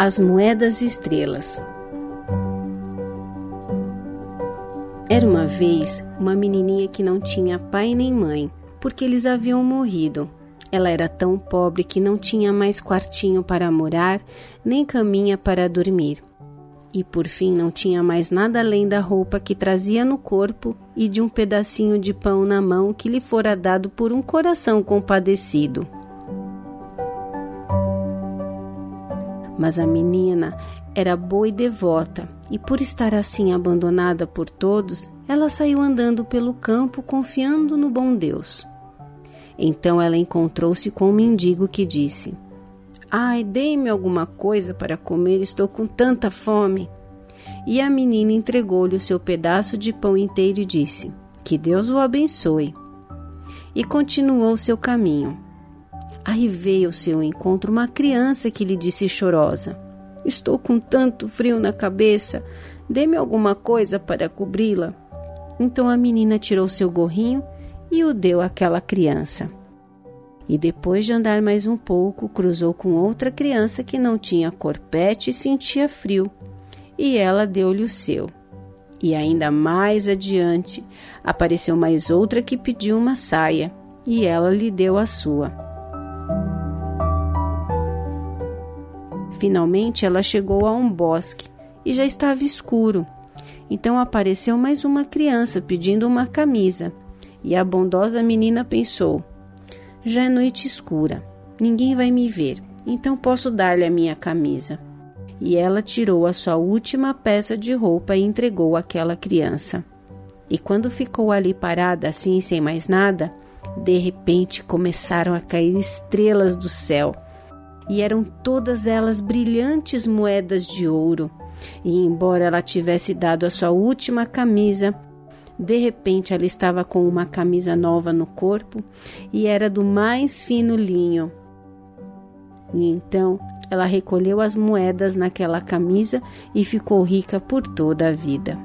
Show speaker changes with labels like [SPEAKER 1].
[SPEAKER 1] As moedas estrelas. Era uma vez uma menininha que não tinha pai nem mãe, porque eles haviam morrido. Ela era tão pobre que não tinha mais quartinho para morar, nem caminha para dormir. E por fim não tinha mais nada além da roupa que trazia no corpo e de um pedacinho de pão na mão que lhe fora dado por um coração compadecido. Mas a menina era boa e devota, e por estar assim abandonada por todos, ela saiu andando pelo campo confiando no bom Deus. Então ela encontrou-se com um mendigo que disse: Ai, dê-me alguma coisa para comer, estou com tanta fome. E a menina entregou-lhe o seu pedaço de pão inteiro e disse: Que Deus o abençoe. E continuou seu caminho. Aí veio ao seu encontro uma criança que lhe disse chorosa: Estou com tanto frio na cabeça, dê-me alguma coisa para cobri-la. Então a menina tirou seu gorrinho e o deu àquela criança. E depois de andar mais um pouco, cruzou com outra criança que não tinha corpete e sentia frio, e ela deu-lhe o seu. E ainda mais adiante, apareceu mais outra que pediu uma saia, e ela lhe deu a sua. Finalmente ela chegou a um bosque e já estava escuro. Então apareceu mais uma criança pedindo uma camisa. E a bondosa menina pensou: Já é noite escura, ninguém vai me ver, então posso dar-lhe a minha camisa. E ela tirou a sua última peça de roupa e entregou àquela criança. E quando ficou ali parada, assim, sem mais nada, de repente começaram a cair estrelas do céu e eram todas elas brilhantes moedas de ouro. E embora ela tivesse dado a sua última camisa, de repente ela estava com uma camisa nova no corpo e era do mais fino linho. E então ela recolheu as moedas naquela camisa e ficou rica por toda a vida.